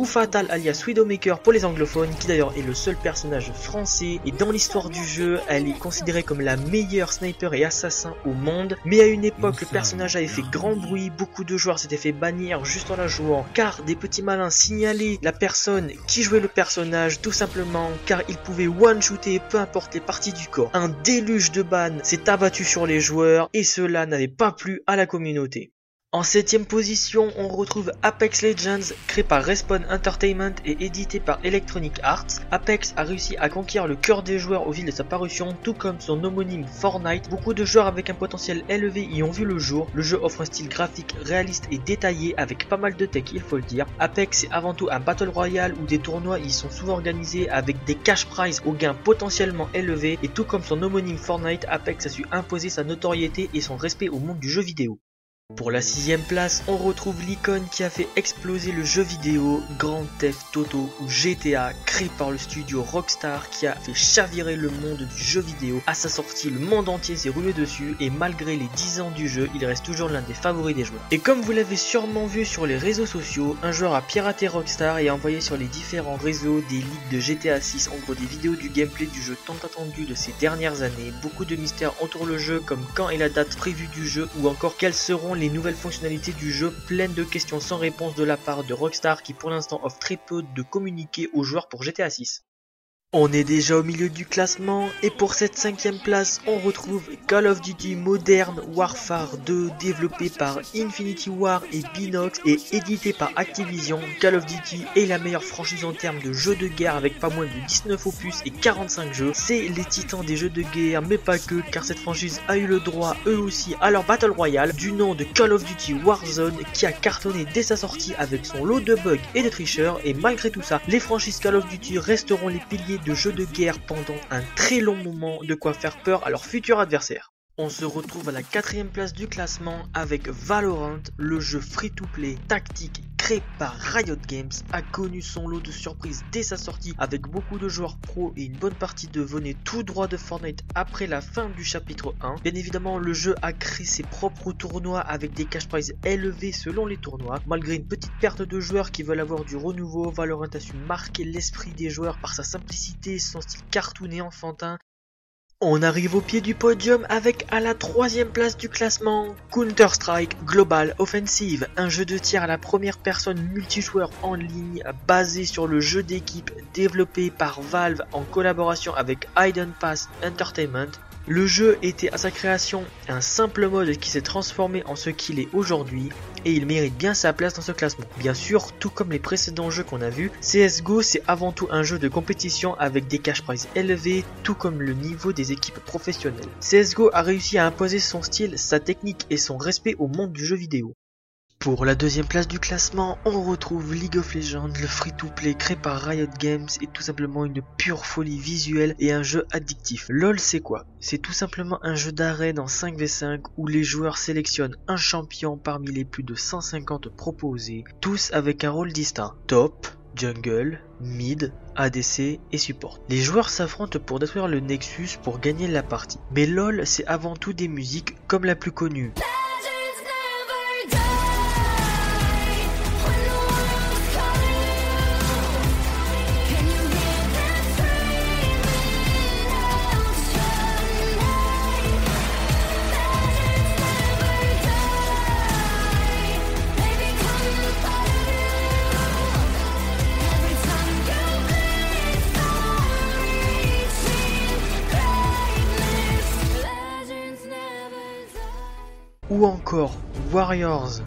ou Fatal alias Widowmaker pour les anglophones, qui d'ailleurs est le seul personnage français, et dans l'histoire du jeu, elle est considérée comme la meilleure sniper et assassin au monde, mais à une époque, le personnage avait fait grand bruit, beaucoup de joueurs s'étaient fait bannir juste en la jouant, car des petits malins signalaient la personne qui jouait le personnage, tout simplement, car il pouvait one-shooter peu importe les parties du corps. Un déluge de ban s'est abattu sur les joueurs, et cela n'avait pas plu à la communauté. En septième position, on retrouve Apex Legends, créé par Respawn Entertainment et édité par Electronic Arts. Apex a réussi à conquérir le cœur des joueurs au fil de sa parution, tout comme son homonyme Fortnite. Beaucoup de joueurs avec un potentiel élevé y ont vu le jour. Le jeu offre un style graphique réaliste et détaillé avec pas mal de tech, il faut le dire. Apex est avant tout un battle royale où des tournois y sont souvent organisés avec des cash prizes aux gains potentiellement élevés et tout comme son homonyme Fortnite, Apex a su imposer sa notoriété et son respect au monde du jeu vidéo. Pour la sixième place, on retrouve l'icône qui a fait exploser le jeu vidéo Grand Theft Auto ou GTA, créé par le studio Rockstar qui a fait chavirer le monde du jeu vidéo. À sa sortie, le monde entier s'est roulé dessus et malgré les 10 ans du jeu, il reste toujours l'un des favoris des joueurs. Et comme vous l'avez sûrement vu sur les réseaux sociaux, un joueur a piraté Rockstar et a envoyé sur les différents réseaux des leaks de GTA 6, en gros des vidéos du gameplay du jeu tant attendu de ces dernières années. Beaucoup de mystères entourent le jeu comme quand est la date prévue du jeu ou encore quelles seront les nouvelles fonctionnalités du jeu, pleines de questions sans réponse de la part de Rockstar qui pour l'instant offre très peu de communiqués aux joueurs pour GTA 6. On est déjà au milieu du classement et pour cette cinquième place on retrouve Call of Duty Modern Warfare 2 développé par Infinity War et Binox et édité par Activision. Call of Duty est la meilleure franchise en termes de jeux de guerre avec pas moins de 19 opus et 45 jeux. C'est les titans des jeux de guerre mais pas que car cette franchise a eu le droit eux aussi à leur Battle Royale du nom de Call of Duty Warzone qui a cartonné dès sa sortie avec son lot de bugs et de tricheurs et malgré tout ça les franchises Call of Duty resteront les piliers de jeux de guerre pendant un très long moment, de quoi faire peur à leurs futurs adversaires. On se retrouve à la quatrième place du classement avec Valorant, le jeu free-to-play tactique créé par Riot Games, a connu son lot de surprises dès sa sortie avec beaucoup de joueurs pros et une bonne partie de venaient tout droit de Fortnite après la fin du chapitre 1. Bien évidemment, le jeu a créé ses propres tournois avec des cash prizes élevés selon les tournois. Malgré une petite perte de joueurs qui veulent avoir du renouveau, Valorant a su marquer l'esprit des joueurs par sa simplicité, son style cartoon et enfantin On arrive au pied du podium avec à la troisième place du classement Counter-Strike Global Offensive, un jeu de tir à la première personne multijoueur en ligne basé sur le jeu d'équipe développé par Valve en collaboration avec Hidden Pass Entertainment. Le jeu était à sa création un simple mode qui s'est transformé en ce qu'il est aujourd'hui et il mérite bien sa place dans ce classement. Bien sûr, tout comme les précédents jeux qu'on a vus, CSGO c'est avant tout un jeu de compétition avec des cash prizes élevés, tout comme le niveau des équipes professionnelles. CSGO a réussi à imposer son style, sa technique et son respect au monde du jeu vidéo. Pour la deuxième place du classement, on retrouve League of Legends, le free-to-play créé par Riot Games est tout simplement une pure folie visuelle et un jeu addictif. LOL c'est quoi? C'est tout simplement un jeu d'arène en 5v5 où les joueurs sélectionnent un champion parmi les plus de 150 proposés, tous avec un rôle distinct. Top, jungle, mid, ADC et support. Les joueurs s'affrontent pour détruire le Nexus pour gagner la partie. Mais LOL c'est avant tout des musiques comme la plus connue. Ou encore Warriors.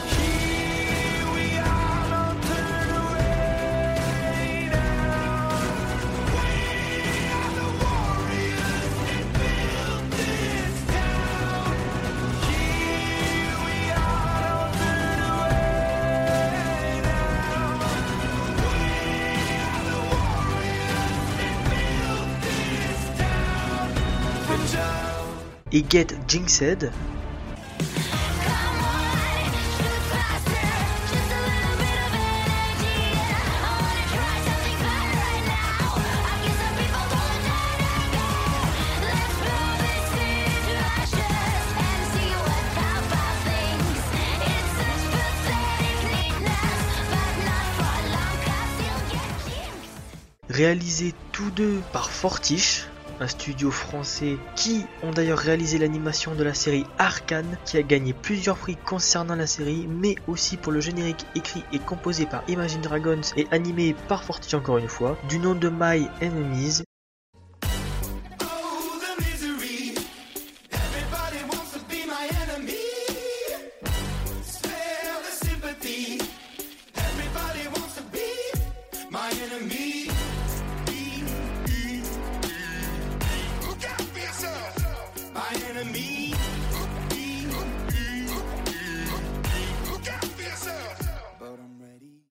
Et Get Jinxed. Réalisés tous deux par Fortiche, un studio français qui ont d'ailleurs réalisé l'animation de la série Arcane qui a gagné plusieurs prix concernant la série mais aussi pour le générique écrit et composé par Imagine Dragons et animé par Fortiche encore une fois du nom de My Enemies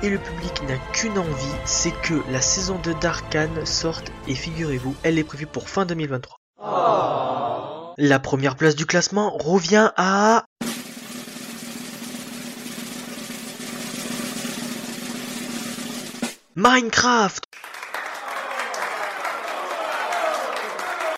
Et le public n'a qu'une envie, c'est que la saison 2 d'Arkane sorte et figurez-vous, elle est prévue pour fin 2023. La première place du classement revient à... Minecraft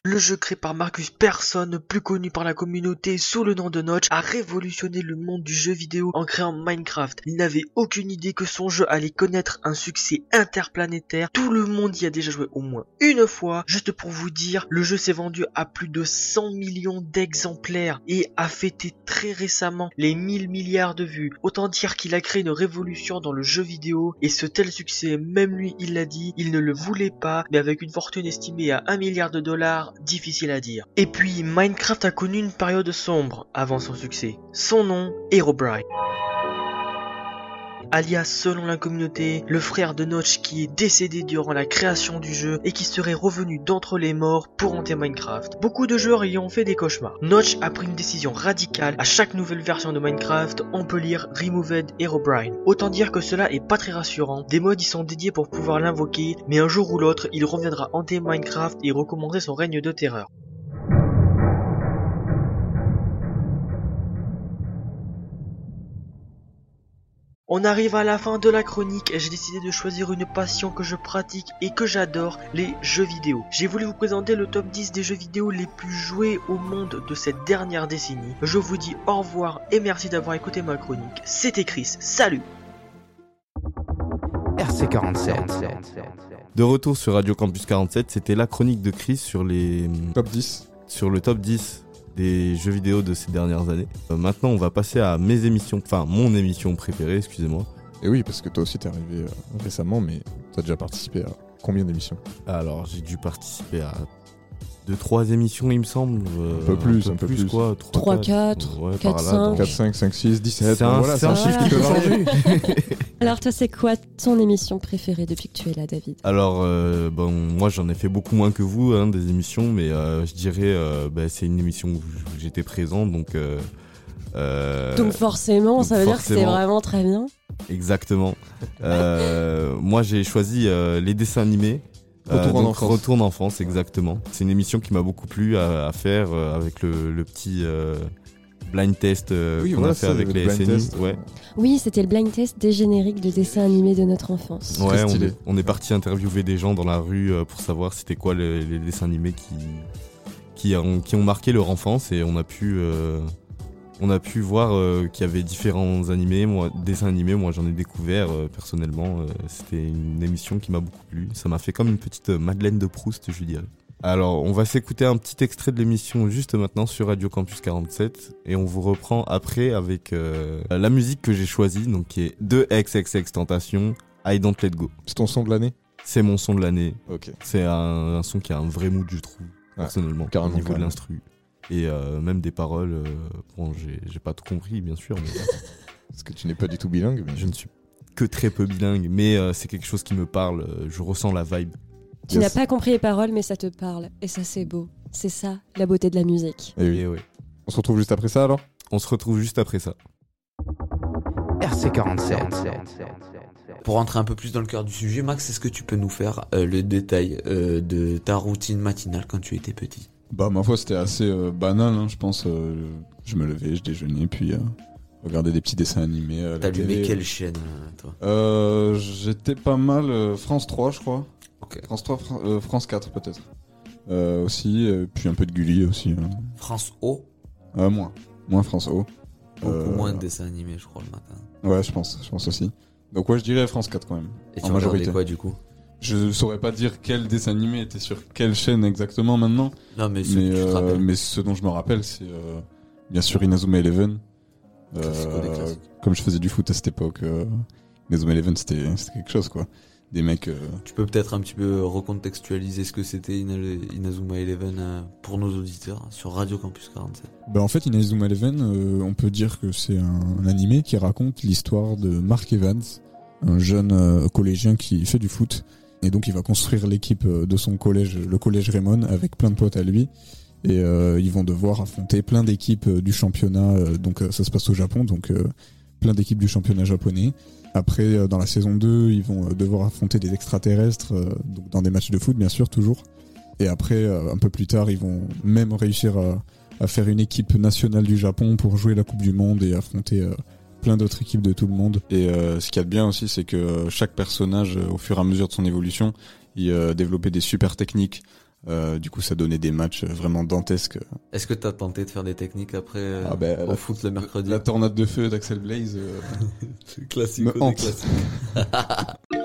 Le jeu créé par Marcus Persson, plus connu par la communauté sous le nom de Notch, a révolutionné le monde du jeu vidéo en créant Minecraft. Il n'avait aucune idée que son jeu allait connaître un succès interplanétaire. Tout le monde y a déjà joué au moins une fois. Juste pour vous dire, le jeu s'est vendu à plus de 100 millions d'exemplaires et a fêté très récemment les 1000 milliards de vues. Autant dire qu'il a créé une révolution dans le jeu vidéo et ce tel succès, même lui il l'a dit, il ne le voulait pas, mais avec une fortune estimée à 1 milliard de dollars, difficile à dire. Et puis, Minecraft a connu une période sombre avant son succès. Son nom, Herobrine. Alias, selon la communauté, le frère de Notch qui est décédé durant la création du jeu et qui serait revenu d'entre les morts pour hanter Minecraft. Beaucoup de joueurs y ont fait des cauchemars. Notch a pris une décision radicale. À chaque nouvelle version de Minecraft, on peut lire Removed Herobrine. Autant dire que cela est pas très rassurant. Des modes y sont dédiés pour pouvoir l'invoquer, mais un jour ou l'autre, il reviendra hanter Minecraft et recommencer son règne de terreur. On arrive à la fin de la chronique et j'ai décidé de choisir une passion que je pratique et que j'adore, les jeux vidéo. J'ai voulu vous présenter le top 10 des jeux vidéo les plus joués au monde de cette dernière décennie. Je vous dis au revoir et merci d'avoir écouté ma chronique. C'était Chris, salut De retour sur Radio Campus 47, c'était la chronique de Chris sur les top 10 sur le top 10 des jeux vidéo de ces dernières années. Euh, maintenant, on va passer à mes émissions, enfin mon émission préférée, excusez-moi. Et oui, parce que toi aussi t'es arrivé euh, récemment, mais t'as déjà participé à combien d'émissions? Alors, j'ai dû participer à deux, trois émissions, il me semble. euh, Un peu plus, un peu plus. quoi. Trois, quatre, ouais, quatre, par là, cinq. donc- 4, 5, 5, 6, 17. C'est un, voilà, c'est un ça. chiffre qui peut varier. Alors toi, c'est quoi ton émission préférée depuis que tu es là, David? Alors, euh, bon, moi j'en ai fait beaucoup moins que vous, hein, des émissions, mais euh, je dirais, euh, bah, c'est une émission où j'étais présent, donc. euh, euh, Donc forcément, donc ça veut dire que c'est vraiment très bien? Exactement. Euh, moi j'ai choisi euh, les dessins animés. Retour en donc, enfance. Retour en enfance, exactement. C'est une émission qui m'a beaucoup plu à, à faire euh, avec le, le petit euh, blind test euh, Oui, qu'on voilà, a fait avec le les SNI. Ouais. Oui, c'était le blind test des génériques de dessins animés de notre enfance. Ouais, on est, on est parti interviewer des gens dans la rue euh, pour savoir c'était quoi les, les dessins animés qui, qui, ont, qui ont marqué leur enfance et on a pu, euh, on a pu voir euh, qu'il y avait différents animés, moi, dessins animés. Moi, j'en ai découvert euh, personnellement. euh, c'était une émission qui m'a beaucoup plu. Ça m'a fait comme une petite Madeleine de Proust, je dirais. Alors, on va s'écouter un petit extrait de l'émission juste maintenant sur Radio Campus 47 et on vous reprend après avec euh, la musique que j'ai choisie, donc qui est de XXX Tentation, I Don't Let Go. C'est ton son de l'année? C'est mon son de l'année. Ok. C'est un, un son qui a un vrai mood, je trouve, Ouais, personnellement, au niveau carrément. de l'instru. Et euh, même des paroles, euh, bon, j'ai pas tout compris, bien sûr, mais Parce que tu n'es pas du tout bilingue. Mais... je ne suis que très peu bilingue, mais c'est quelque chose qui me parle, je ressens la vibe. Tu Yes. n'as pas compris les paroles, mais ça te parle. Et ça, c'est beau. C'est ça, la beauté de la musique. Eh oui. Et ouais. On se retrouve juste après ça alors? On se retrouve juste après ça. RC47. Pour rentrer un peu plus dans le cœur du sujet, Max, est-ce que tu peux nous faire euh, le détail euh, de ta routine matinale quand tu étais petit? Bah, ma foi, c'était assez euh, banal, hein, je pense. euh, je me levais, je déjeunais, puis euh, regardais des petits dessins animés. T'allumais quelle chaîne, toi? Euh, J'étais pas mal France 3, je crois. France 3, Fran- euh, France 4, peut-être. Euh, aussi, euh, puis un peu de Gulli aussi. hein. France O Euh, moins. Moins France O. Beaucoup Euh, moins de dessins animés, je crois, le matin. Ouais, je pense, je pense aussi. Donc ouais, je dirais France 4 quand même. Et tu en regardais majorité. quoi, du coup? Je saurais pas dire quel dessin animé était sur quelle chaîne exactement maintenant. Non, mais ce mais, que tu te euh, rappelles. mais ce dont je me rappelle, c'est euh, bien sûr Inazuma Eleven. Classico des classiques. comme je faisais du foot à cette époque, euh, Inazuma Eleven c'était c'était quelque chose quoi. Des mecs. euh, Tu peux peut-être un petit peu recontextualiser ce que c'était Ina- Inazuma Eleven euh, pour nos auditeurs sur Radio Campus 47. Bah en fait, Inazuma Eleven, euh, on peut dire que c'est un, un animé qui raconte l'histoire de Mark Evans, un jeune euh, collégien qui fait du foot. Et donc il va construire l'équipe de son collège, le collège Raymond, avec plein de potes à lui. Et euh, ils vont devoir affronter plein d'équipes euh, du championnat. euh, donc euh, ça se passe au Japon, donc euh, plein d'équipes du championnat japonais. Après, euh, dans la saison 2, ils vont euh, devoir affronter des extraterrestres, euh, dans des matchs de foot bien sûr, toujours. Et après, un peu plus tard, ils vont même réussir à, faire une équipe nationale du Japon pour jouer la Coupe du Monde et affronter plein d'autres équipes de tout le monde. Et ce qu'il y a de bien aussi, c'est que chaque personnage, au fur et à mesure de son évolution, il euh, développait des super techniques. Euh, du coup, ça donnait des matchs vraiment dantesques. Est-ce que t'as tenté de faire des techniques après euh, Ah ben, au la- foot le mercredi La tornade de feu d'Axel Blaze. euh, classique. me hante.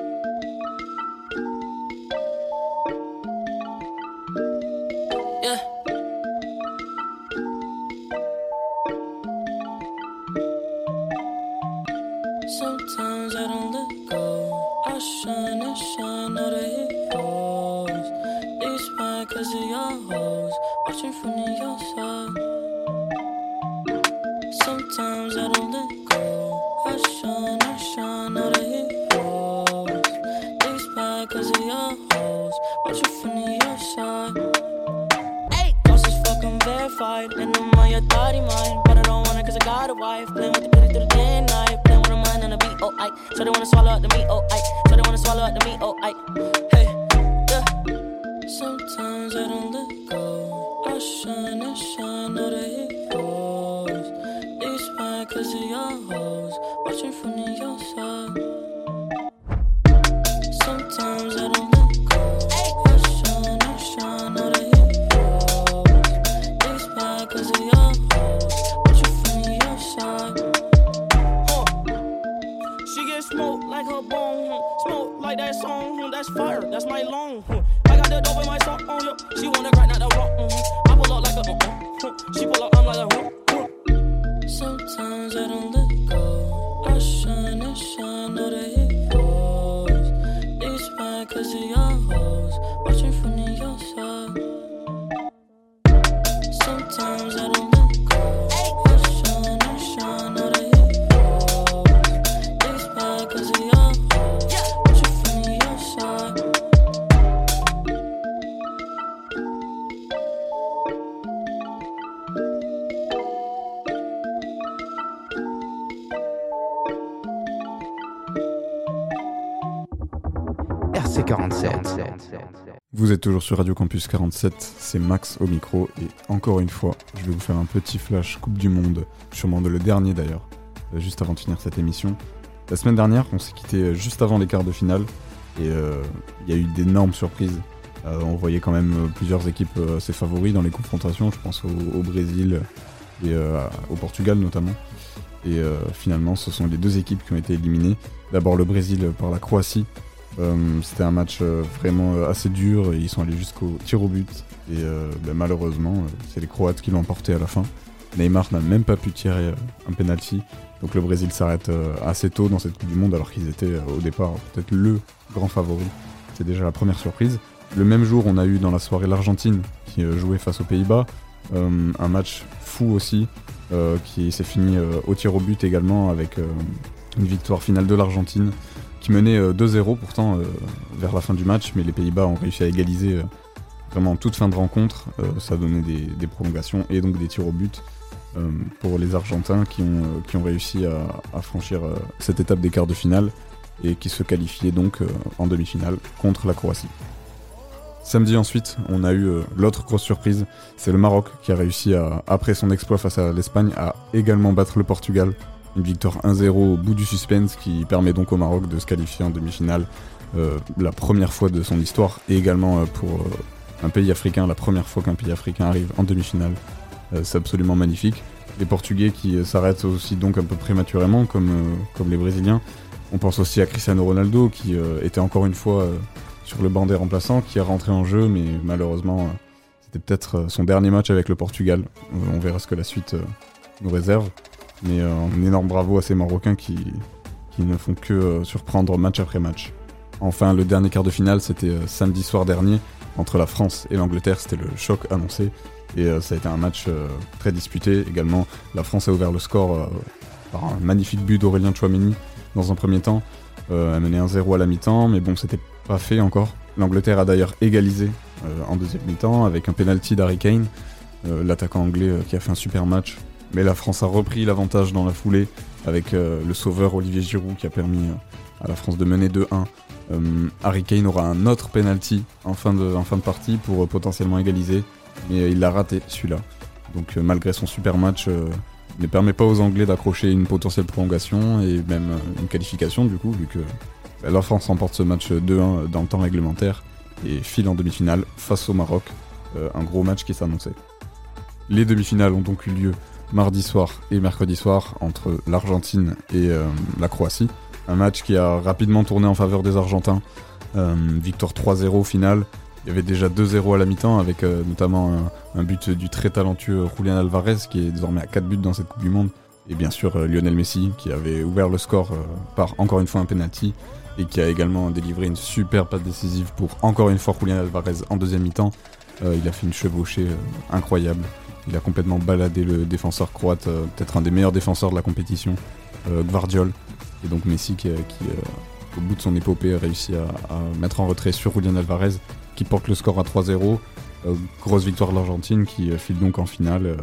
that's my long. I got the dope in my song. Oh, yo. She wanna grind out the rock. Mm-hmm. Campus 47, c'est Max au micro et encore une fois, je vais vous faire un petit flash Coupe du Monde, sûrement de le dernier d'ailleurs, euh, juste avant de finir cette émission. La semaine dernière, on s'est quitté euh, juste avant les quarts de finale et euh, il y a eu d'énormes surprises. On voyait quand même plusieurs équipes assez favoris dans les confrontations, je pense au, Brésil et au Portugal notamment. Et finalement, ce sont les deux équipes qui ont été éliminées. D'abord le Brésil par la Croatie. Euh, C'était un match euh, vraiment euh, assez dur ils sont allés jusqu'au tir au but. Et ben, malheureusement, c'est les Croates qui l'ont emporté à la fin. Neymar n'a même pas pu tirer un penalty. Donc le Brésil s'arrête assez tôt dans cette Coupe du Monde alors qu'ils étaient au départ peut-être le grand favori. C'est déjà la première surprise. Le même jour, on a eu dans la soirée l'Argentine qui jouait face aux Pays-Bas. Un match fou aussi qui s'est fini au tir au but également avec une victoire finale de l'Argentine qui menait euh, 2-0 pourtant euh, vers la fin du match, mais les Pays-Bas ont réussi à égaliser euh, vraiment en toute fin de rencontre. Euh, ça donnait des, prolongations et donc des tirs au but euh, pour les Argentins qui ont, euh, réussi à, franchir euh, cette étape des quarts de finale et qui se qualifiaient donc euh, en demi-finale contre la Croatie. Samedi ensuite, on a eu euh, l'autre grosse surprise, c'est le Maroc qui a réussi après son exploit face à l'Espagne, à également battre le Portugal. Une victoire 1-0 au bout du suspense qui permet donc au Maroc de se qualifier en demi-finale euh, la première fois de son histoire et également euh, pour euh, un pays africain, la première fois qu'un pays africain arrive en demi-finale. C'est absolument magnifique. Les Portugais qui s'arrêtent aussi donc un peu prématurément comme, comme les Brésiliens. On pense aussi à Cristiano Ronaldo qui était encore une fois sur le banc des remplaçants, qui est rentré en jeu, mais malheureusement c'était peut-être son dernier match avec le Portugal. On verra ce que la suite nous réserve. Mais euh, un énorme bravo à ces Marocains qui, qui ne font que euh, surprendre match après match. Enfin, le dernier quart de finale, c'était euh, samedi soir dernier, entre la France et l'Angleterre, c'était le choc annoncé. Et ça a été un match très disputé également. La France a ouvert le score par un magnifique but d'Aurélien Chouameni dans un premier temps. Euh, elle menait 1-0 à la mi-temps, mais bon, c'était pas fait encore. L'Angleterre a d'ailleurs égalisé en deuxième mi-temps avec un penalty d'Harry Kane, l'attaquant anglais qui a fait un super match. Mais la France a repris l'avantage dans la foulée avec euh, le sauveur Olivier Giroud qui a permis euh, à la France de mener 2-1. Euh, Harry Kane aura un autre penalty en fin de, en fin de partie pour potentiellement égaliser, mais il l'a raté celui-là. Donc malgré son super match, ne permet pas aux Anglais d'accrocher une potentielle prolongation et même une qualification du coup, vu que bah, la France remporte ce match 2-1 dans le temps réglementaire et file en demi-finale face au Maroc, un gros match qui s'annonçait. Les demi-finales ont donc eu lieu mardi soir et mercredi soir entre l'Argentine et euh, la Croatie. Un match qui a rapidement tourné en faveur des Argentins. Euh, victoire 3-0 au final. Il y avait déjà 2-0 à la mi-temps avec euh, notamment un, but du très talentueux Julian Alvarez qui est désormais à 4 buts dans cette Coupe du Monde. Et bien sûr Lionel Messi qui avait ouvert le score par encore une fois un penalty et qui a également délivré une super passe décisive pour encore une fois Julian Alvarez en deuxième mi-temps. Il a fait une chevauchée incroyable. Il a complètement baladé le défenseur croate, euh, peut-être un des meilleurs défenseurs de la compétition, euh, Gvardiol. Et donc Messi qui, euh, euh, au bout de son épopée, a réussi à, mettre en retrait sur Julian Alvarez, qui porte le score à 3-0. Euh, grosse victoire de l'Argentine qui file donc en finale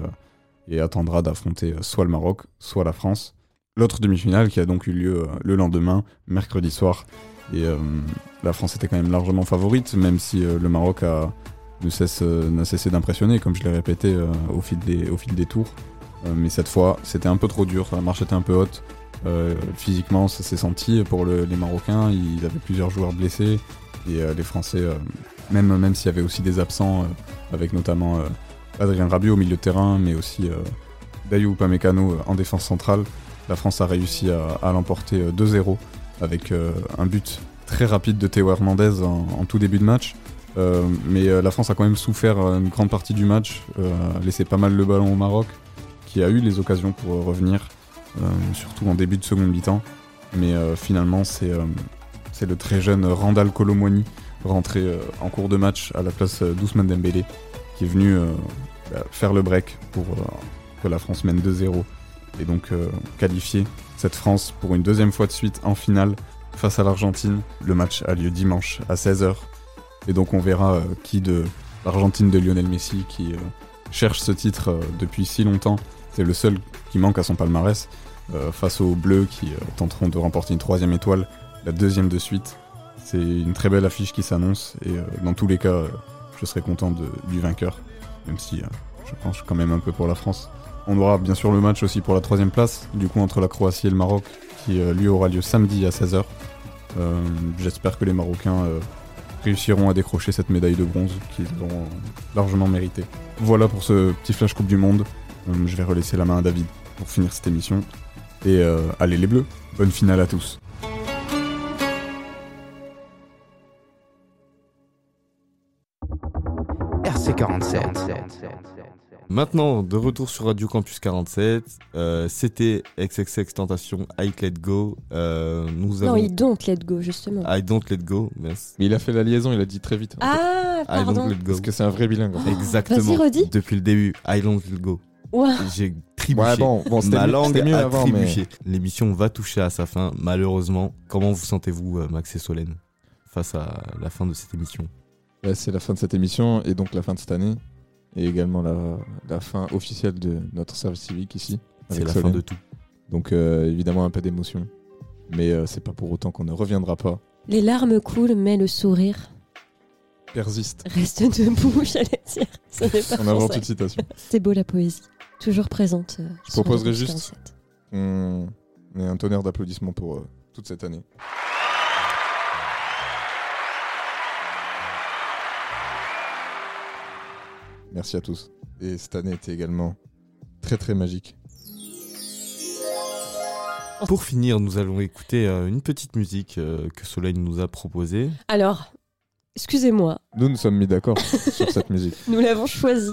et attendra d'affronter soit le Maroc, soit la France. L'autre demi-finale qui a donc eu lieu le lendemain, mercredi soir. Et la France était quand même largement favorite, même si le Maroc a, ne cesse, euh, n'a cessé d'impressionner, comme je l'ai répété euh, au, fil des, au fil des tours. Euh, mais cette fois, c'était un peu trop dur, la marche était un peu haute. Physiquement, ça s'est senti pour le- les Marocains. Ils avaient plusieurs joueurs blessés. Et les Français, même, même s'il y avait aussi des absents, avec notamment Adrien Rabiot au milieu de terrain, mais aussi Dayou Upamecano euh, en défense centrale, la France a réussi à, à l'emporter euh, 2-0 avec euh, un but très rapide de Théo Hernandez en tout début de match. Euh, mais euh, la France a quand même souffert euh, une grande partie du match, laissé pas mal le ballon au Maroc, qui a eu les occasions pour revenir, surtout en début de seconde mi-temps. Mais finalement, c'est le très jeune Randall Colomwani, rentré en cours de match à la place d'Ousmane Dembélé, qui est venu bah, faire le break pour que la France mène 2-0 et donc qualifier cette France pour une deuxième fois de suite en finale face à l'Argentine. Le match a lieu dimanche à 16h. Et donc on verra euh, qui de l'Argentine de Lionel Messi qui euh, cherche ce titre euh, depuis si longtemps. C'est le seul qui manque à son palmarès face aux Bleus qui tenteront de remporter une troisième étoile, la deuxième de suite. C'est une très belle affiche qui s'annonce et dans tous les cas, je serai content du vainqueur, même si je penche quand même un peu pour la France. On aura bien sûr le match aussi pour la troisième place, du coup entre la Croatie et le Maroc, qui lui aura lieu samedi à 16h. Euh, J'espère que les Marocains réussiront à décrocher cette médaille de bronze qu'ils auront largement méritée. Voilà pour ce petit flash Coupe du Monde. Euh, je vais relaisser la main à David pour finir cette émission. Et euh, allez les Bleus, bonne finale à tous. RC47. Maintenant, de retour sur Radio Campus 47, euh, c'était XXX Tentation, I Let Go. Euh, nous Non, avons... il don't let go, justement. I Don't Let Go. merci. Mais il a fait la liaison, il a dit très vite. Ah, I pardon. Don't Let Go. Parce que c'est un vrai bilingue. en fait. Exactement. Vas-y, redis. Depuis le début, I Don't Let Go. Ouah. J'ai trébuché. Ouais, bon, bon, c'était Ma mieux- langue c'était mieux a avant, mais-. L'émission va toucher à sa fin, malheureusement. Comment vous sentez-vous, euh, Max et Solène, face à la fin de cette émission? Ouais, c'est la fin de cette émission et donc la fin de cette année. Et également la, la fin officielle de notre service civique ici. C'est la fin de tout. Donc euh, évidemment un peu d'émotion. Mais euh, c'est pas pour autant qu'on ne reviendra pas. Les larmes coulent, mais le sourire Persiste. reste debout, j'allais dire. Ce n'est pas On invente une citation. C'est beau la poésie. Toujours présente. euh, Je sur proposerais juste 47. qu'on ait un tonnerre d'applaudissements pour euh, toute cette année. Merci à tous. Et cette année était également très très magique. Pour finir, nous allons écouter euh, une petite musique euh, que Solène nous a proposée. Alors, excusez-moi, Nous nous sommes mis d'accord sur cette musique. nous l'avons choisi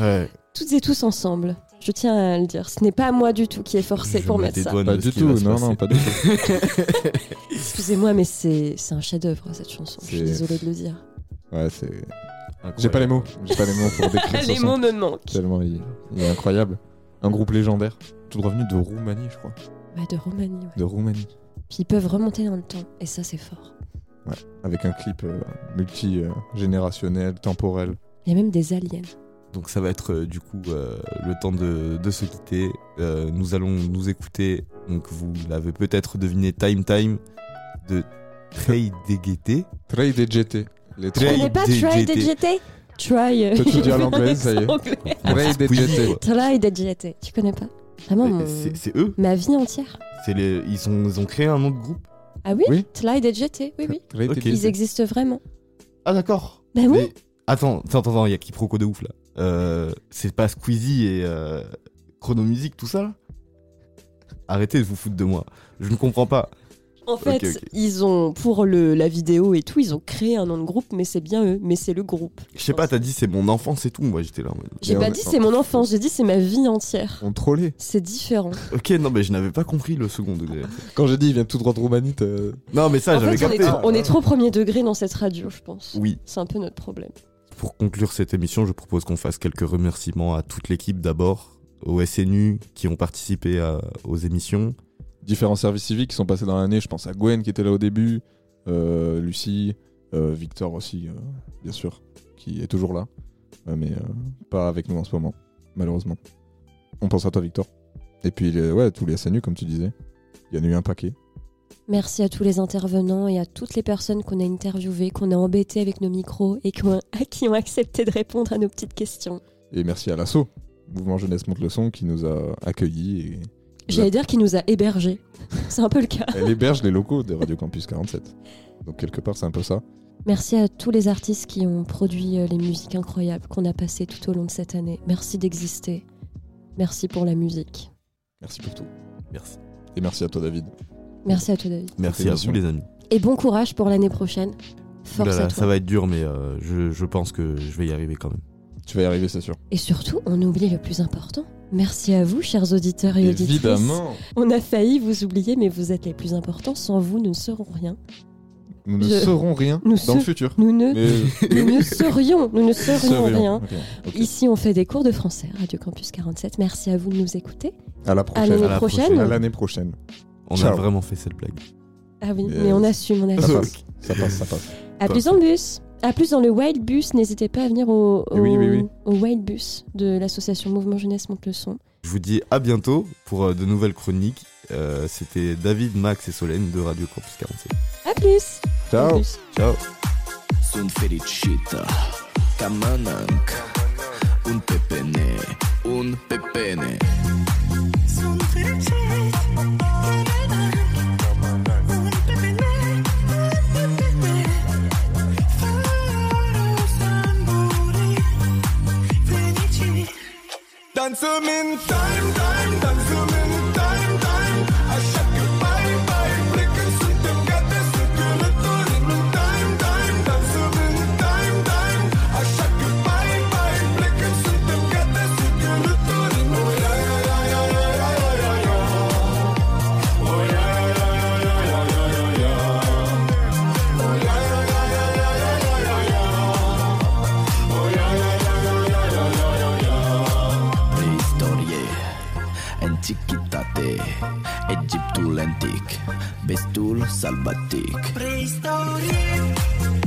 Ouais. toutes et tous ensemble. Je tiens à le dire. Ce n'est pas moi du tout qui est forcé Je pour me mettre ça. Pas du tout, non, non, pas du tout. Excusez-moi, mais c'est c'est un chef-d'œuvre cette chanson. Je suis C'est- désolée de le dire. Ouais, c'est. J'ai pas les mots. J'ai pas les mots pour décrire Les mots me manquent. Tellement il, il est incroyable. Un groupe légendaire. Tout revenu de Roumanie, je crois. Ouais, de Roumanie. ouais. De Roumanie. Puis ils peuvent remonter dans le temps. Et ça, c'est fort. Ouais. Avec un clip euh, multi-générationnel, temporel. Il y a même des aliens. Donc ça va être euh, du coup euh, le temps de, de se quitter. Euh, nous allons nous écouter, donc vous l'avez peut-être deviné, Time Time de Trey Deguete. Trey DGT. Les Tu connais pas Try DGT Try. euh, Peux-tu le dire à l'anglaise, ça y est. Try DGT. Tu connais pas Vraiment, mon- c'est- c'est eux ma vie entière. C'est les, ils, ont, ils ont créé un autre groupe Ah oui, Oui. Try DGT. Oui, oui. Ils existent vraiment. Ah d'accord. Ben oui. Mais attends, attends, attends, il y a quiproquo de ouf là. Euh, c'est pas Squeezie et euh, Chrono Music, tout ça là? Arrêtez de vous foutre de moi. Je ne comprends pas. En fait, ils ont, pour le, la vidéo et tout, ils ont créé un nom de groupe, mais c'est bien eux, mais c'est le groupe. Je sais pas, t'as dit c'est mon enfance et tout. Moi j'étais là. J'ai pas dit c'est mon enfance, j'ai dit c'est ma vie entière. On trollait. C'est différent. Ok, non, mais je n'avais pas compris le second degré. Quand j'ai dit il vient tout droit de Roumanie, t'as- Non, mais ça, en j'avais fait, on est, capté. trop, on est trop premier degré dans cette radio, je pense. Oui. C'est un peu notre problème. Pour conclure cette émission, je propose qu'on fasse quelques remerciements à toute l'équipe d'abord, aux SNU qui ont participé à- aux émissions. Différents services civiques qui sont passés dans l'année. Je pense à Gwen qui était là au début, euh, Lucie, euh, Victor aussi, euh, bien sûr, qui est toujours là, mais pas avec nous en ce moment, malheureusement. On pense à toi, Victor. Et puis, les- ouais, tous les SNU, comme tu disais. Il y en a eu un paquet. Merci à tous les intervenants et à toutes les personnes qu'on a interviewées, qu'on a embêtées avec nos micros et qui ont, qui ont accepté de répondre à nos petites questions. Et merci à l'assaut, Mouvement Jeunesse Monte le Son, qui nous a accueillis. Et... J'allais dire qu'il nous a hébergés. C'est un peu le cas. Elle héberge les locaux de Radio Campus 47. Donc, quelque part, c'est un peu ça. Merci à tous les artistes qui ont produit euh, les musiques incroyables qu'on a passées tout au long de cette année. Merci d'exister. Merci pour la musique. Merci pour tout. Merci. Et merci à toi, David. Merci à toi, David. Merci à vous, les amis. Et bon courage pour l'année prochaine. Force à toi. ça va être dur, mais euh, je, je pense que je vais y arriver quand même. Tu vas y arriver, c'est sûr. Et surtout, on oublie le plus important. Merci à vous, chers auditeurs et auditrices. Évidemment. On a failli vous oublier, mais vous êtes les plus importants. Sans vous, nous ne serons rien. Nous ne Je- saurons rien Nous dans le futur. Nous ne, Mais- mais nous oui. ne serions, nous ne serions Serions, rien. Ici, on fait des cours de français, Radio Campus 47. Merci à vous de nous écouter. À la À prochaine. l'année prochaine. À l'année prochaine. On a vraiment fait cette blague. Ah oui, Yes. mais on assume, on Ça assume. passe, ça passe, ça passe. À plus le bus. À plus dans le Wild Bus. N'hésitez pas à venir au, Eh oui, au- oui, oui. au Wild Bus de l'association Mouvement Jeunesse Monte le Son. Je vous dis à bientôt pour euh, de nouvelles chroniques. Euh, C'était David, Max et Solène de Radio Campus 47. À plus. Ciao. À plus. Ciao. Sunt fericită Ca mănânc Un pepene Un pepene Kannst du in time. antic Bestul salvatic. Preistorie